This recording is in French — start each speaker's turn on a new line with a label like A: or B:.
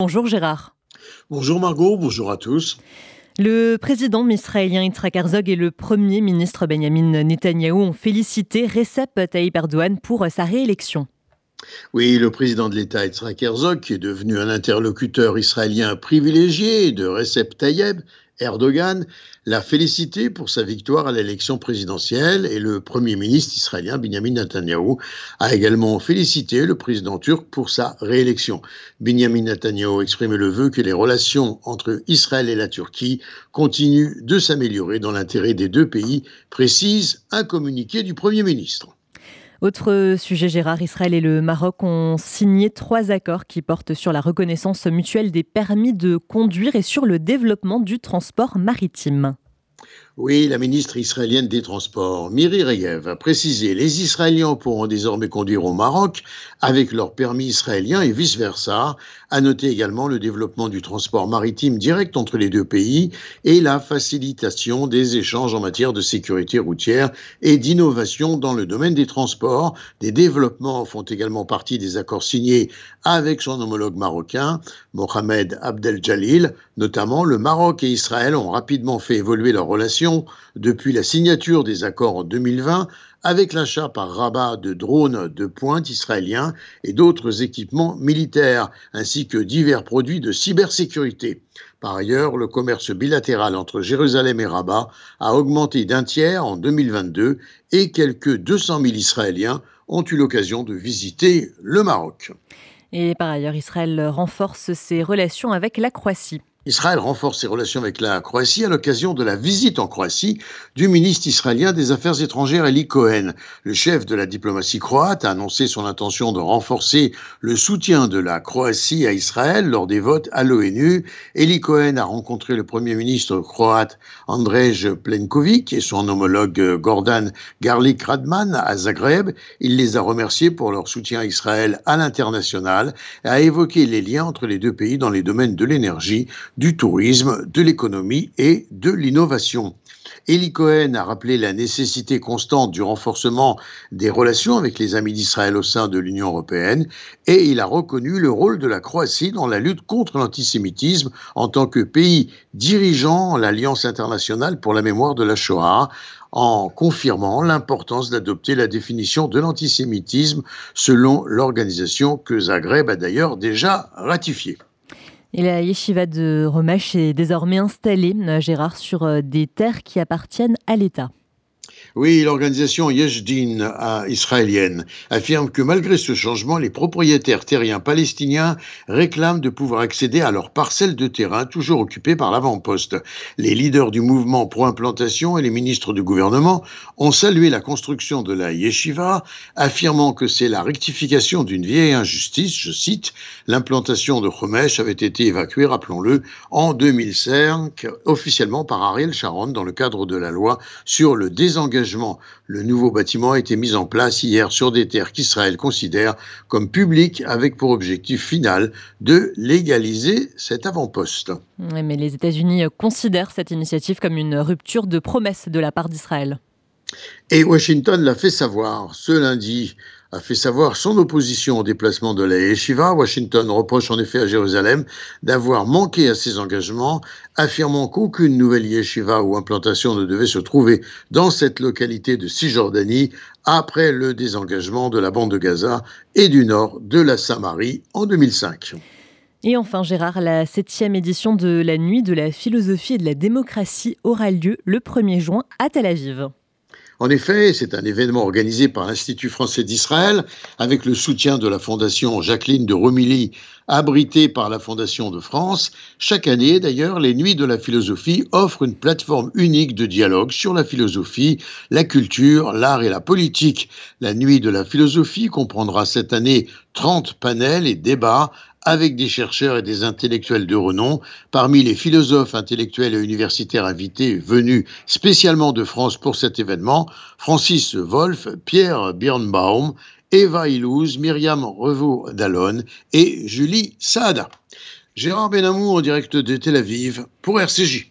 A: Bonjour Gérard.
B: Bonjour Margot, bonjour à tous.
A: Le président israélien Yitzhak Herzog et le premier ministre Benjamin Netanyahou ont félicité Recep Tayyip Erdogan pour sa réélection.
B: Oui, le président de l'État Yitzhak Herzog, qui est devenu un interlocuteur israélien privilégié de Recep Tayyip Erdogan l'a félicité pour sa victoire à l'élection présidentielle et le Premier ministre israélien Benjamin Netanyahu a également félicité le président turc pour sa réélection. Benjamin Netanyahu exprime le vœu que les relations entre Israël et la Turquie continuent de s'améliorer dans l'intérêt des deux pays, précise un communiqué du Premier ministre.
A: Autre sujet, Gérard, Israël et le Maroc ont signé trois accords qui portent sur la reconnaissance mutuelle des permis de conduire et sur le développement du transport maritime.
B: Oui, la ministre israélienne des Transports, Miri Reyev, a précisé les Israéliens pourront désormais conduire au Maroc avec leur permis israélien et vice-versa. A noter également le développement du transport maritime direct entre les deux pays et la facilitation des échanges en matière de sécurité routière et d'innovation dans le domaine des transports. Des développements font également partie des accords signés avec son homologue marocain, Mohamed Abdel Jalil. Notamment, le Maroc et Israël ont rapidement fait évoluer leurs relations depuis la signature des accords en 2020 avec l'achat par Rabat de drones de pointe israéliens et d'autres équipements militaires, ainsi que divers produits de cybersécurité. Par ailleurs, le commerce bilatéral entre Jérusalem et Rabat a augmenté d'un tiers en 2022 et quelques 200 000 Israéliens ont eu l'occasion de visiter le Maroc.
A: Et par ailleurs, Israël renforce ses relations avec la Croatie.
B: Israël renforce ses relations avec la Croatie à l'occasion de la visite en Croatie du ministre israélien des Affaires étrangères Eli Cohen. Le chef de la diplomatie croate a annoncé son intention de renforcer le soutien de la Croatie à Israël lors des votes à l'ONU. Eli Cohen a rencontré le premier ministre croate Andrej Plenković et son homologue Gordan Garlik Radman à Zagreb. Il les a remerciés pour leur soutien à Israël à l'international et a évoqué les liens entre les deux pays dans les domaines de l'énergie, du tourisme, de l'économie et de l'innovation. Eli Cohen a rappelé la nécessité constante du renforcement des relations avec les amis d'Israël au sein de l'Union européenne et il a reconnu le rôle de la Croatie dans la lutte contre l'antisémitisme en tant que pays dirigeant l'Alliance internationale pour la mémoire de la Shoah en confirmant l'importance d'adopter la définition de l'antisémitisme selon l'organisation que Zagreb a d'ailleurs déjà ratifiée.
A: Et la yeshiva de Romash est désormais installée, euh, Gérard, sur euh, des terres qui appartiennent à l'État.
B: Oui, l'organisation Yeshdin israélienne affirme que malgré ce changement, les propriétaires terriens palestiniens réclament de pouvoir accéder à leurs parcelles de terrain toujours occupées par l'avant-poste. Les leaders du mouvement pro-implantation et les ministres du gouvernement ont salué la construction de la yeshiva, affirmant que c'est la rectification d'une vieille injustice, je cite, l'implantation de Chomesh avait été évacuée, rappelons-le, en 2005, officiellement par Ariel Sharon dans le cadre de la loi sur le désengagement le nouveau bâtiment a été mis en place hier sur des terres qu'Israël considère comme publiques avec pour objectif final de légaliser cet avant-poste.
A: mais les États-Unis considèrent cette initiative comme une rupture de promesse de la part d'Israël.
B: Et Washington l'a fait savoir ce lundi a fait savoir son opposition au déplacement de la yeshiva. Washington reproche en effet à Jérusalem d'avoir manqué à ses engagements, affirmant qu'aucune nouvelle yeshiva ou implantation ne devait se trouver dans cette localité de Cisjordanie après le désengagement de la bande de Gaza et du nord de la Samarie en 2005.
A: Et enfin, Gérard, la septième édition de la Nuit de la philosophie et de la démocratie aura lieu le 1er juin à Tel Aviv.
B: En effet, c'est un événement organisé par l'Institut français d'Israël avec le soutien de la Fondation Jacqueline de Romilly, abritée par la Fondation de France. Chaque année, d'ailleurs, les Nuits de la philosophie offrent une plateforme unique de dialogue sur la philosophie, la culture, l'art et la politique. La Nuit de la philosophie comprendra cette année 30 panels et débats avec des chercheurs et des intellectuels de renom. Parmi les philosophes intellectuels et universitaires invités venus spécialement de France pour cet événement, Francis Wolff, Pierre Birnbaum, Eva Illouz, Myriam Revaux-Dallon et Julie Saada. Gérard Benamou en direct de Tel Aviv pour RCJ.